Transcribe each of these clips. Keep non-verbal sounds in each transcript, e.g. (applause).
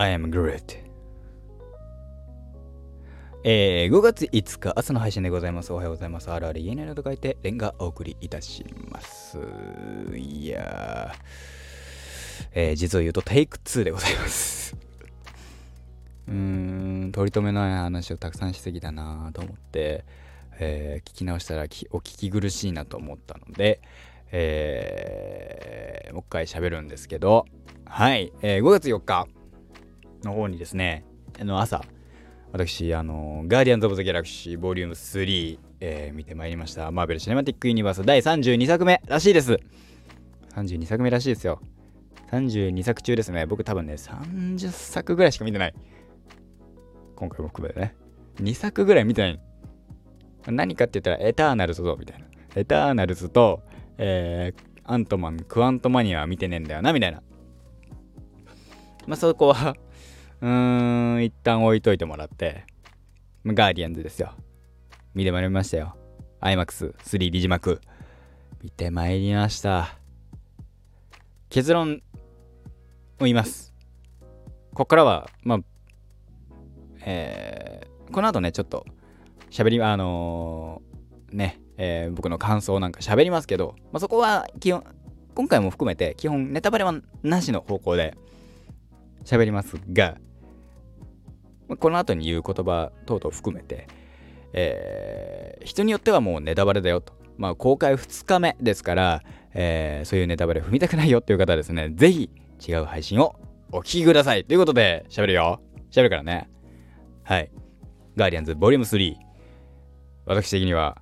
I am Groot えー、5月5日朝の配信でございます。おはようございます。あるある言えないのと書いて、レンがお送りいたします。いやー、えー、実を言うとテイク2でございますうーん、取り留めない話をたくさんしすぎたなと思って、えー、聞き直したらお聞き苦しいなと思ったので、えー、もう一回喋るんですけど、はい、えー、5月4日の方にですね、あの朝、私、あの、ガーディアンズ・オブ・ザ・ギャラクシー、ボリューム3、えー、見てまいりました。マーベル・シネマティック・ユニバース第32作目らしいです。32作目らしいですよ。32作中ですね。僕多分ね、30作ぐらいしか見てない。今回も含めてね。2作ぐらい見てない。何かって言ったら、エターナルズと、みたいな。エターナルズと、えー、アントマン、クワントマニアは見てねえんだよな、みたいな。まあ、そこはうーん、一旦置いといてもらって、ガーディアンズですよ。見てまいりましたよ。IMAX3 リジマク。見てまいりました。結論を言います。こっからは、まあ、えー、この後ね、ちょっと、喋り、あのー、ね、えー、僕の感想なんか喋りますけど、まあ、そこは基本、今回も含めて基本ネタバレはなしの方向で喋りますが、この後に言う言葉等々含めて、えー、人によってはもうネタバレだよと。まあ、公開2日目ですから、えー、そういうネタバレ踏みたくないよっていう方はですね、ぜひ違う配信をお聞きください。ということで、喋るよ。喋るからね。はい。ガーディアンズボリューム3。私的には、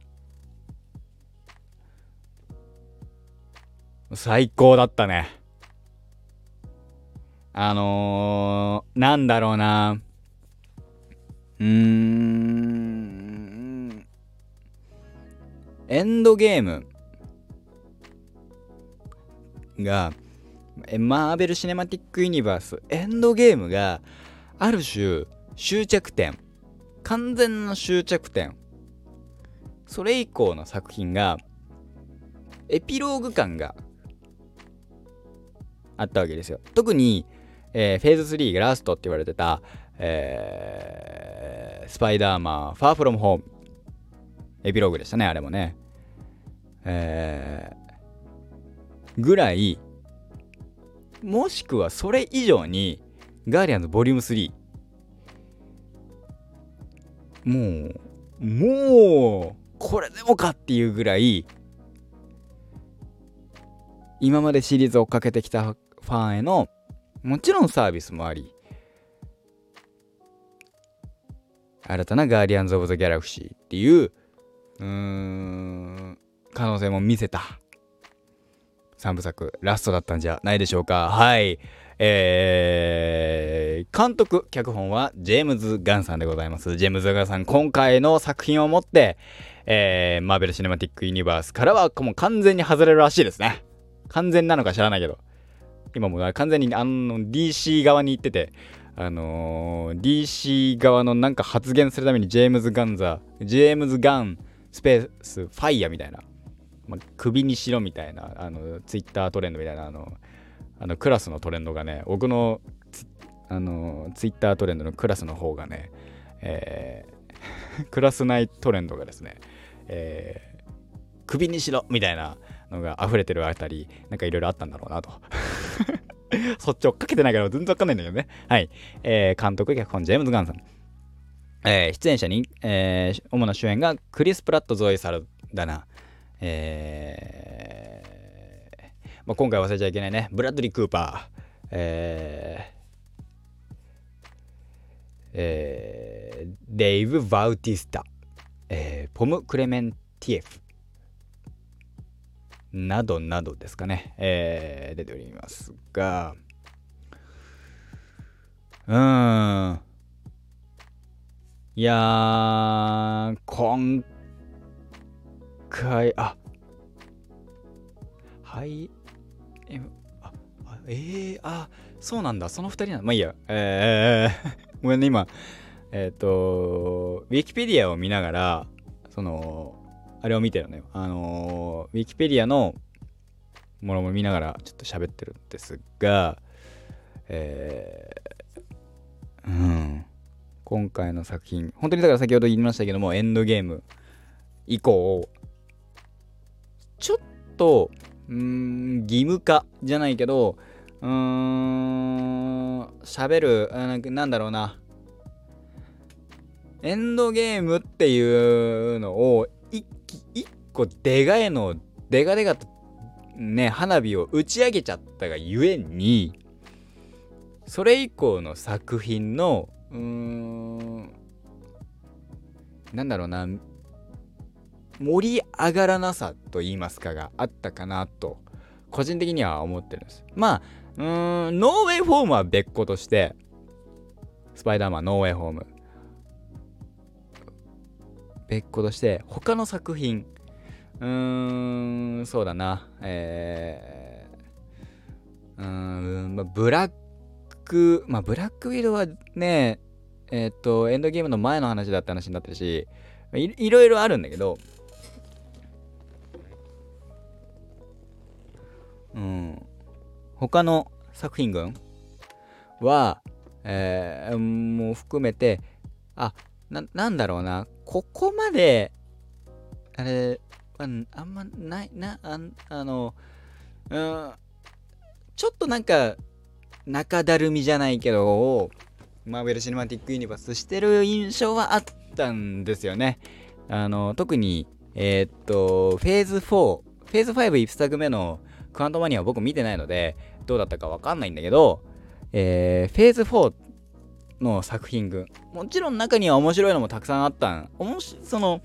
最高だったね。あのー、なんだろうな。うーん。エンドゲームが、マーベル・シネマティック・ユニバース、エンドゲームが、ある種、終着点。完全な終着点。それ以降の作品が、エピローグ感があったわけですよ。特に、えー、フェーズ3がラストって言われてた、えー、スパイダーマン、ファーフロムホーム。エピローグでしたね、あれもね。えー、ぐらい、もしくはそれ以上に、ガーディアンズボリューム3。もう、もう、これでもかっていうぐらい、今までシリーズを追っかけてきたファンへの、もちろんサービスもあり、新たなガーディアンズ・オブ・ザ・ギャラクシーっていう、うーん、可能性も見せた3部作ラストだったんじゃないでしょうか。はい。えー、監督、脚本はジェームズ・ガンさんでございます。ジェームズ・ガンさん、今回の作品をもって、えー、マーベル・シネマティック・ユニバースからはもう完全に外れるらしいですね。完全なのか知らないけど。今も完全にあの DC 側に行ってて、あのー、DC 側のなんか発言するためにジェームズ・ガンザジェームズ・ガンスペースファイヤーみたいな、まあ、首にしろみたいなあのツイッタートレンドみたいなあのあのクラスのトレンドがね僕のあのツイッタートレンドのクラスの方がね、えー、(laughs) クラス内トレンドがですね、えー、首にしろみたいなのが溢れてるあたりなんかいろいろあったんだろうなと。(laughs) そっち追っかけてないから全然わかんないんだけどね。はい。えー、監督、脚本、ジェームズ・ガンさん。えー、出演者に、えー、主な主演がクリス・プラット・ゾイ・サルダナ。えーまあ、今回忘れちゃいけないね。ブラッドリー・クーパー。えーえー、デイブ・バウティスタ、えー、ポム・クレメンティエフ、などなどですかね、えー、出ておりますが、うーん。いやー、今回、あ、はい、え、あ、えー、あ、そうなんだ、その2人なんだ。まあいいや、えー、ごめんね、今、えっ、ー、と、ウィキペディアを見ながら、その、あれを見てるのよ。あの、ウィキペディアのものも見ながらちょっと喋ってるんですが、えうん今回の作品本当にだから先ほど言いましたけどもエンドゲーム以降ちょっとうん義務化じゃないけどうーん喋るなんなんだろうなエンドゲームっていうのを一個でかいのでかでかとね花火を打ち上げちゃったがゆえにそれ以降の作品のうーんなんだろうな盛り上がらなさと言いますかがあったかなと個人的には思ってるんです。まあうーんノーウェイフォームは別個としてスパイダーマンノーウェイホーム。別個として他の作品。うーんそうだな。えー、うーん、まあ、ブラックまあブラックウィドはねえっ、とエンドゲームの前の話だった話になってるしいいろいろあるんだけど。うん。他の作品群は、えー、もう含めてあななんだろうな。ここまであれあんまないなああのうんちょっとなんか中だるみじゃないけどマーベル・シネマティック・ユニバースしてる印象はあったんですよね。あの特にえー、っとフェーズ4フェーズ5 1作目のクアントマニアは僕見てないのでどうだったかわかんないんだけど、えー、フェーズ4っの作品群。もちろん中には面白いのもたくさんあったん。おもしその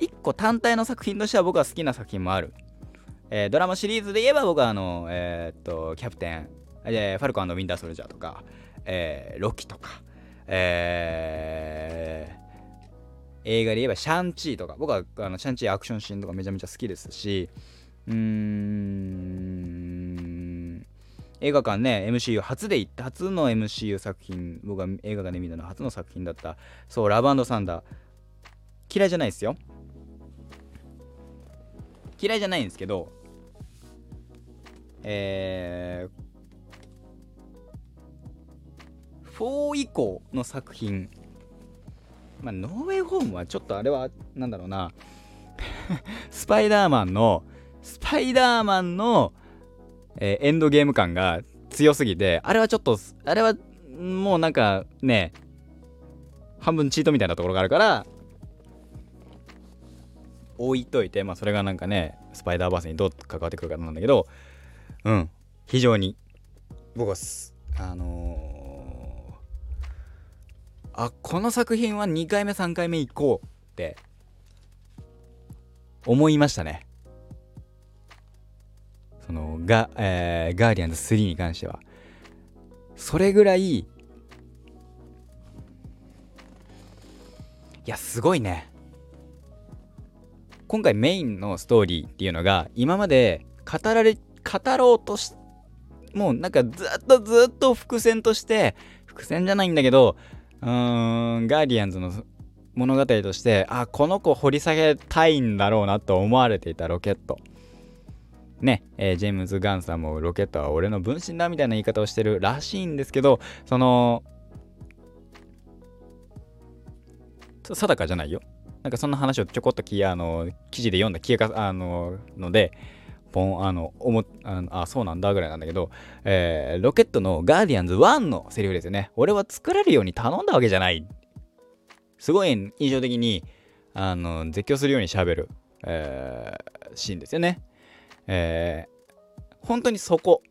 1個単体の作品としては僕は好きな作品もある、えー、ドラマシリーズで言えば僕はあのえー、っとキャプテン、えー、ファルコンウィンターソルジャーとか、えー、ロキとか。えー、映画で言えばシャンチーとか。僕はあのシャンチーアクションシーンとかめちゃめちゃ好きですし。うーん。映画館ね MCU 初で行った初の MCU 作品僕が映画館で見たのは初の作品だった。そうラブサンダー。嫌いじゃないですよ。嫌いじゃないんですけどえー、4以降の作品まあノーウェイホームはちょっとあれはなんだろうな。スパイダーマンのスパイダーマンの、えー、エンドゲーム感が強すぎて、あれはちょっと、あれはもうなんかね、半分チートみたいなところがあるから、置いといて、まあそれがなんかね、スパイダーバースにどう関わってくるかなんだけど、うん、非常に、僕は、あのー、あ、この作品は2回目3回目行こうって思いましたね。そのガ,、えー、ガーディアンズ3に関しては。それぐらいいやすごいね。今回メインのストーリーっていうのが今まで語られ語ろうとしもうなんかずっとずっと伏線として伏線じゃないんだけどうーんガーディアンズの物語としてあこの子掘り下げたいんだろうなと思われていたロケット。ね、えー、ジェームズ・ガンさんもロケットは俺の分身だみたいな言い方をしてるらしいんですけど、その、定かじゃないよ。なんかそんな話をちょこっときあの記事で読んだ気があのので、ポン、あの、思あのあ、そうなんだぐらいなんだけど、えー、ロケットのガーディアンズ1のセリフですよね。俺は作られるように頼んだわけじゃない。すごい印象的に、あの、絶叫するように喋る、えー、シーンですよね。えー、本当にそこ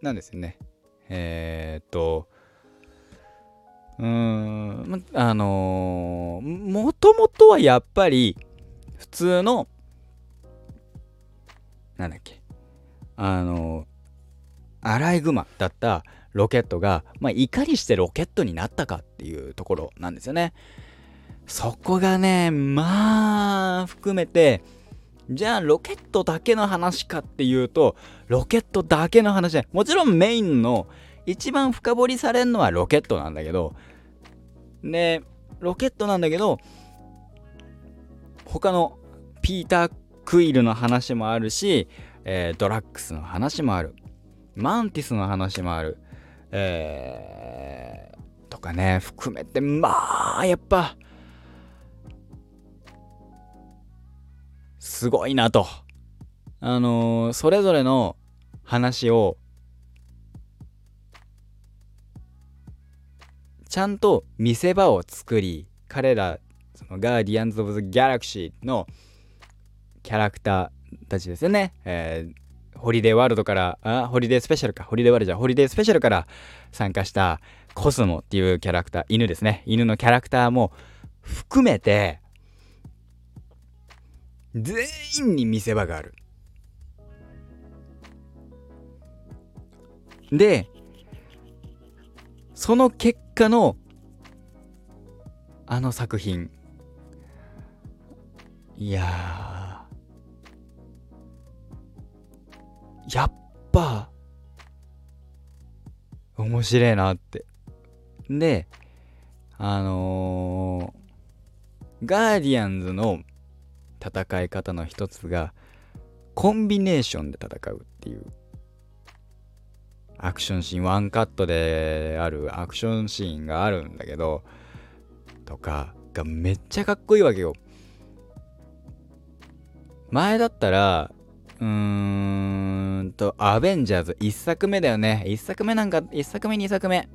なんですよね。えー、っと、うーん、あのー、もともとはやっぱり普通の、なんだっけ、あのー、アライグマだったロケットが、まあ、いかにしてロケットになったかっていうところなんですよね。そこがね、まあ、含めて、じゃあロケットだけの話かっていうとロケットだけの話じゃもちろんメインの一番深掘りされるのはロケットなんだけどでロケットなんだけど他のピーター・クイルの話もあるし、えー、ドラッグスの話もある。マンティスの話もある、えーとかね含めてまあやっぱすごいなと。あのー、それぞれの話をちゃんと見せ場を作り彼らそのガーディアンズ・オブ・ザ・ギャラクシーのキャラクターたちですよね、えー、ホリデーワールドからあホリデースペシャルか。ホリデーワールドじゃホリデースペシャルから参加したコスモっていうキャラクター犬ですね。犬のキャラクターも含めて全員に見せ場がある。でその結果のあの作品。いややっぱ面白いなって。であのー、ガーディアンズの戦い方の一つがコンビネーションで戦うっていう。アクションシーンワンカットであるアクションシーンがあるんだけどとかがめっちゃかっこいいわけよ。前だったらうーんとアベンジャーズ1作目だよね。1作目なんか1作目2作目。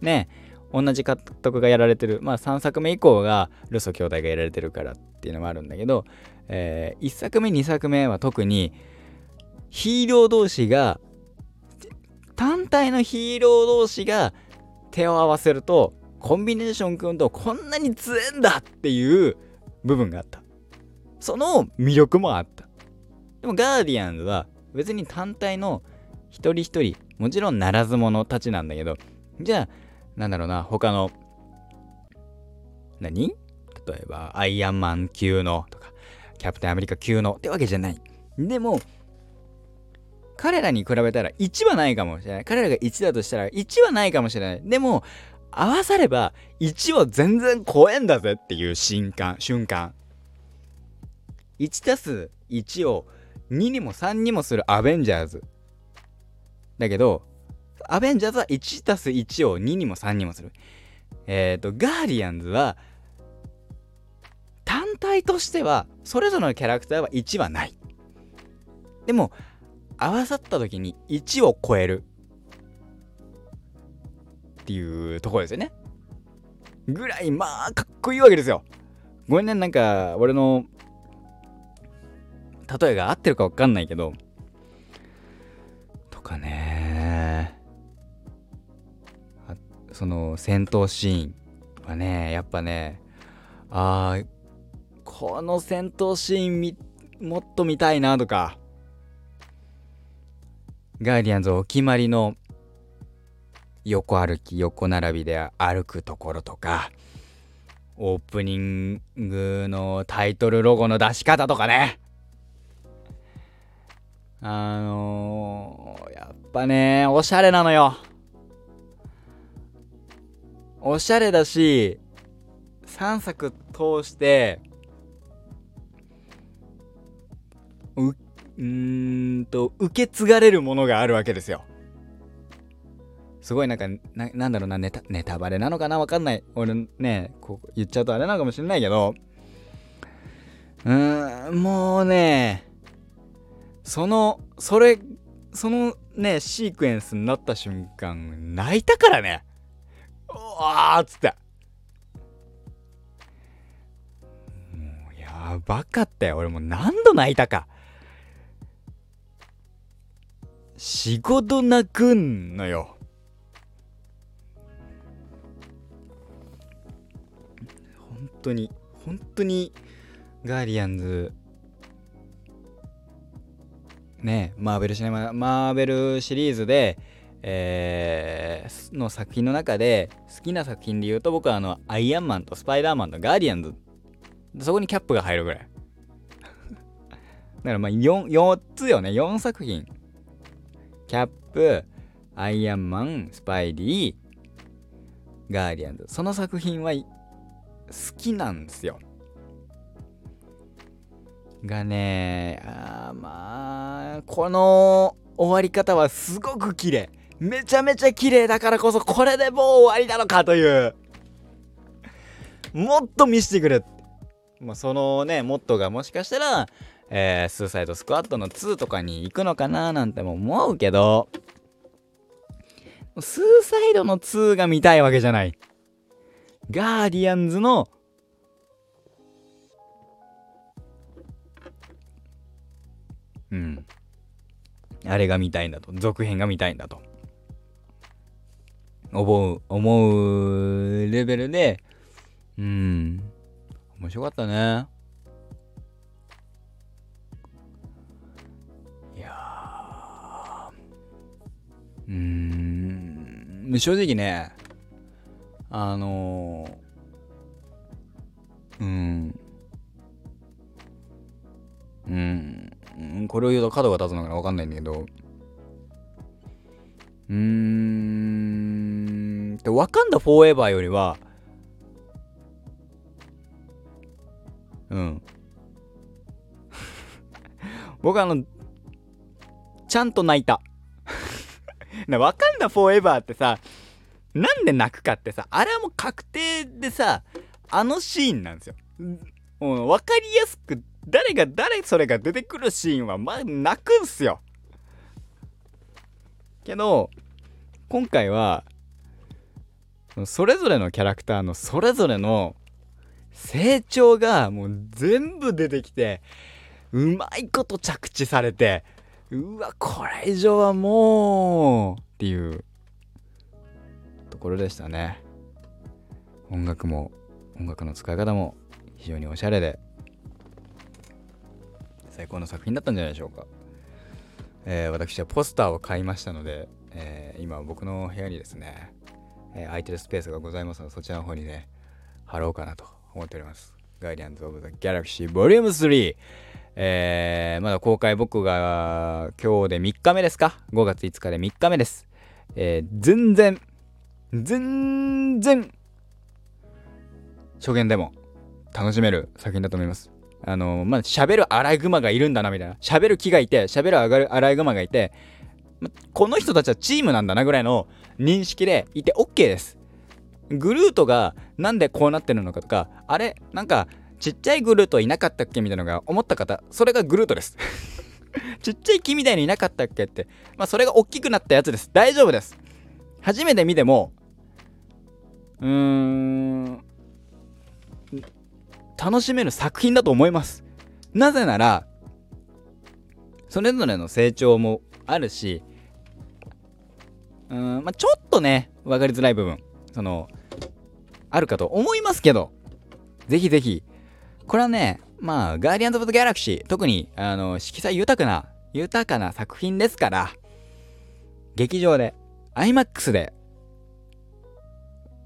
ね。同じ監督がやられてる。まあ3作目以降がルソ兄弟がやられてるからっていうのもあるんだけど、えー、1作目2作目は特にヒーロー同士が単体のヒーロー同士が手を合わせるとコンビネーション組むとこんなに強えんだっていう部分があった。その魅力もあった。でもガーディアンズは別に単体の一人一人もちろんならず者たちなんだけどじゃあなんだろうな他の何？例えばアイアンマン級のとかキャプテンアメリカ級のってわけじゃないでも彼らに比べたら1はないかもしれない。彼らが1だとしたら1はないかもしれない。でも、合わされば1を全然超えんだぜっていう瞬間、瞬間。1たす1を2にも3にもするアベンジャーズ。だけど、アベンジャーズは1たす1を2にも3にもする。えっ、ー、と、ガーディアンズは、単体としては、それぞれのキャラクターは1はない。でも、合わさった時に1を超えるっていうところですよね。ぐらいまあかっこいいわけですよ。ごめんねなんか俺の例えが合ってるか分かんないけどその戦闘シーンはねやっぱねあーこの戦闘シーンもっと見たいなとかガーディアンズお決まりの横歩き横並びで歩くところとかオープニングのタイトルロゴの出し方とかね。あのー、やっぱねおしゃれなのよ。おしゃれだし3作通してうんと受け継がれるものがあるわけですよ。すごいなんかななんだろうなネタネタバレなのかな？わかんない。俺ねこう言っちゃうとあれなのかもしれないけど。うーんもうねそのそれそのねシークエンスになった瞬間泣いたからね。わーっつって。もうやばかったよ。俺もう何度泣いたか。仕事泣くんのよ。本当に、本当に、ガーディアンズ、ね、マーベルシネマ、マーベルシリーズで、えー、の作品の中で、好きな作品で言うと、僕はあの、アイアンマンとスパイダーマンとガーディアンズ、そこにキャップが入るぐらい。(laughs) だからまあ 4, 4つよね、4作品。キャップ、アイアンマン、スパイリー、ガーディアンズ。その作品は好きなんですよ。がね、あまあ、この終わり方はすごく綺麗。めちゃめちゃ綺麗だからこそこれでもう終わりなのかという。もっと見せてくれ。まあ、そのねモットーがもしかしたら、えー、スーサイドスクワットの2とかに行くのかななんても思うけど。スーサイドの2が見たいわけじゃない。ガーディアンズのうん。あれが見たいんだと。続編が見たいんだと。思う思うレベルでうん。面白かったね。いやうん。正直ねあのー、うん。うん。これを言うと角が立つのかな分かんないんだけどうーん。でワカンダフォーエバーよりはうん。(laughs) 僕あのちゃんと泣いた。(laughs) わかんだフォーエバーってさなんで泣くかってさあれはもう確定でさあのシーンなんですよ、う、分かりやすく誰が誰それが出てくるシーンはまあ泣くんすよ。けど今回はそれぞれのキャラクターのそれぞれの成長がもう全部出てきてうまいこと着地されてうわこれ以上はもうっていうところでしたね。音楽も音楽の使い方も非常におしゃれで最高の作品だったんじゃないでしょうか、えー、私はポスターを買いましたので、えー、今僕の部屋にですね、えー、空いてるスペースがございますのでそちらの方にね貼ろうかなと思っております。ガイディアンズ・オブ・ザ・ギャラクシー Vol. 3えー、まだ公開僕が今日で3日目ですか ?5 月5日で3日目です。えー、全然、全然、初見でも楽しめる作品だと思います。あのー、まあ、喋るアライグマがいるんだなみたいな。喋る木がいて、喋るアライグマがいて、この人たちはチームなんだなぐらいの認識でいて OK です。グルートがなんでこうなってるのかとか、あれなんかちっちゃいグルートいなかったっけみたいなのが思った方、それがグルートです。(laughs) ちっちゃい木みたいにいなかったっけって、まあそれが大きくなったやつです。大丈夫です。初めて見ても、うーん、楽しめる作品だと思います。なぜなら、それぞれの成長もあるし、うん、まあちょっとね、分かりづらい部分、その、あるかと思いますけど、ぜひぜひ、これはね、まあ、ガーディアンズ・オブ・ザ・ギャラクシー、特に、あの、色彩豊かな、豊かな作品ですから、劇場で、IMAX で、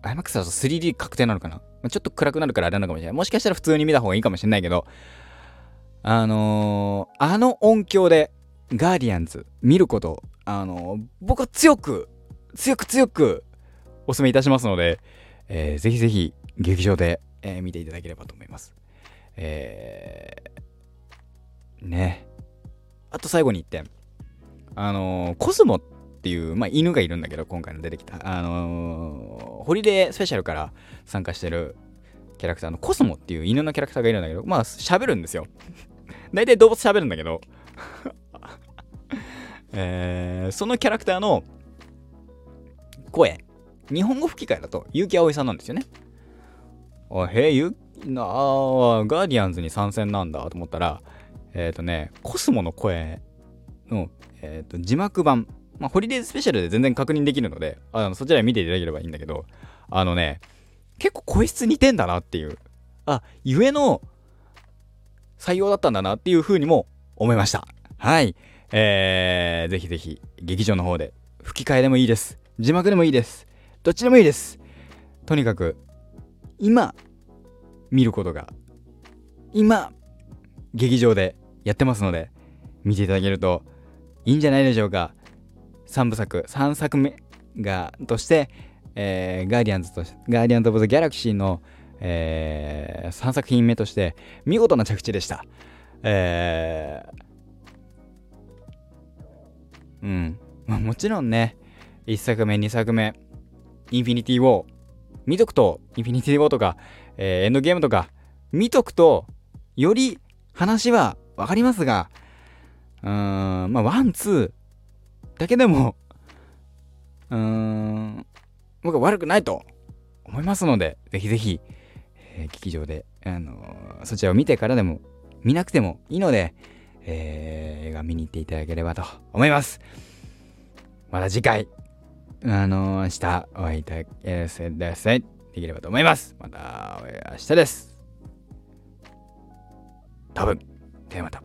IMAX だと 3D 確定なのかな？まちょっと暗くなるからあれなのかもしれない。もしかしたら普通に見た方がいいかもしれないけど、あのー、あの音響でガーディアンズ見ること、あのー、僕は強く、強く強くお勧めいたしますので、えー、ぜひぜひ劇場で、えー、見ていただければと思います。えー、ね。あと最後に1点。あのー、コスモっていう、まあ、犬がいるんだけど、今回の出てきた。あのー、ホリデースペシャルから参加してるキャラクターのコスモっていう犬のキャラクターがいるんだけど、まあ、喋るんですよ。(laughs) 大体動物喋るんだけど (laughs) えー、そのキャラクターの声日本語吹き替えだと結城葵さんなんですよね。あへえ、ゆなあガーディアンズに参戦なんだと思ったら、えっ、ー、とね、コスモの声の、えーと、字幕版、まあ、ホリデースペシャルで全然確認できるので、あのそちら見ていただければいいんだけど、あのね、結構声質似てんだなっていう、あ、ゆえの採用だったんだなっていう風にも思いました。はい。えー、ぜひぜひ劇場の方で吹き替えでもいいです。字幕でもいいです。どっちでもいいです。とにかく、今、見ることが、今、劇場でやってますので、見ていただけるといいんじゃないでしょうか。3部作、3作目が、として、えー、ガーディアンズとして、ガーディアンズ・オブ・ザ・ギャラクシーの、えー、3作品目として、見事な着地でした。えー、うん。まあ、もちろんね、1作目、2作目、インフィニティ・ウォー、見とくと、インフィニティ・ウォーとか、えー、エンドゲームとか、見とくと、より話はわかりますが、うーん、まあ、 one、two だけでも、うーん、僕は悪くないと思いますので、ぜひぜひ、えー、劇場で、あのー、そちらを見てからでも、見なくてもいいので、えー、映画見に行っていただければと思います。また次回、あのー、明日お会いいただせだせできればと思います。また明日です。多分、ではまた。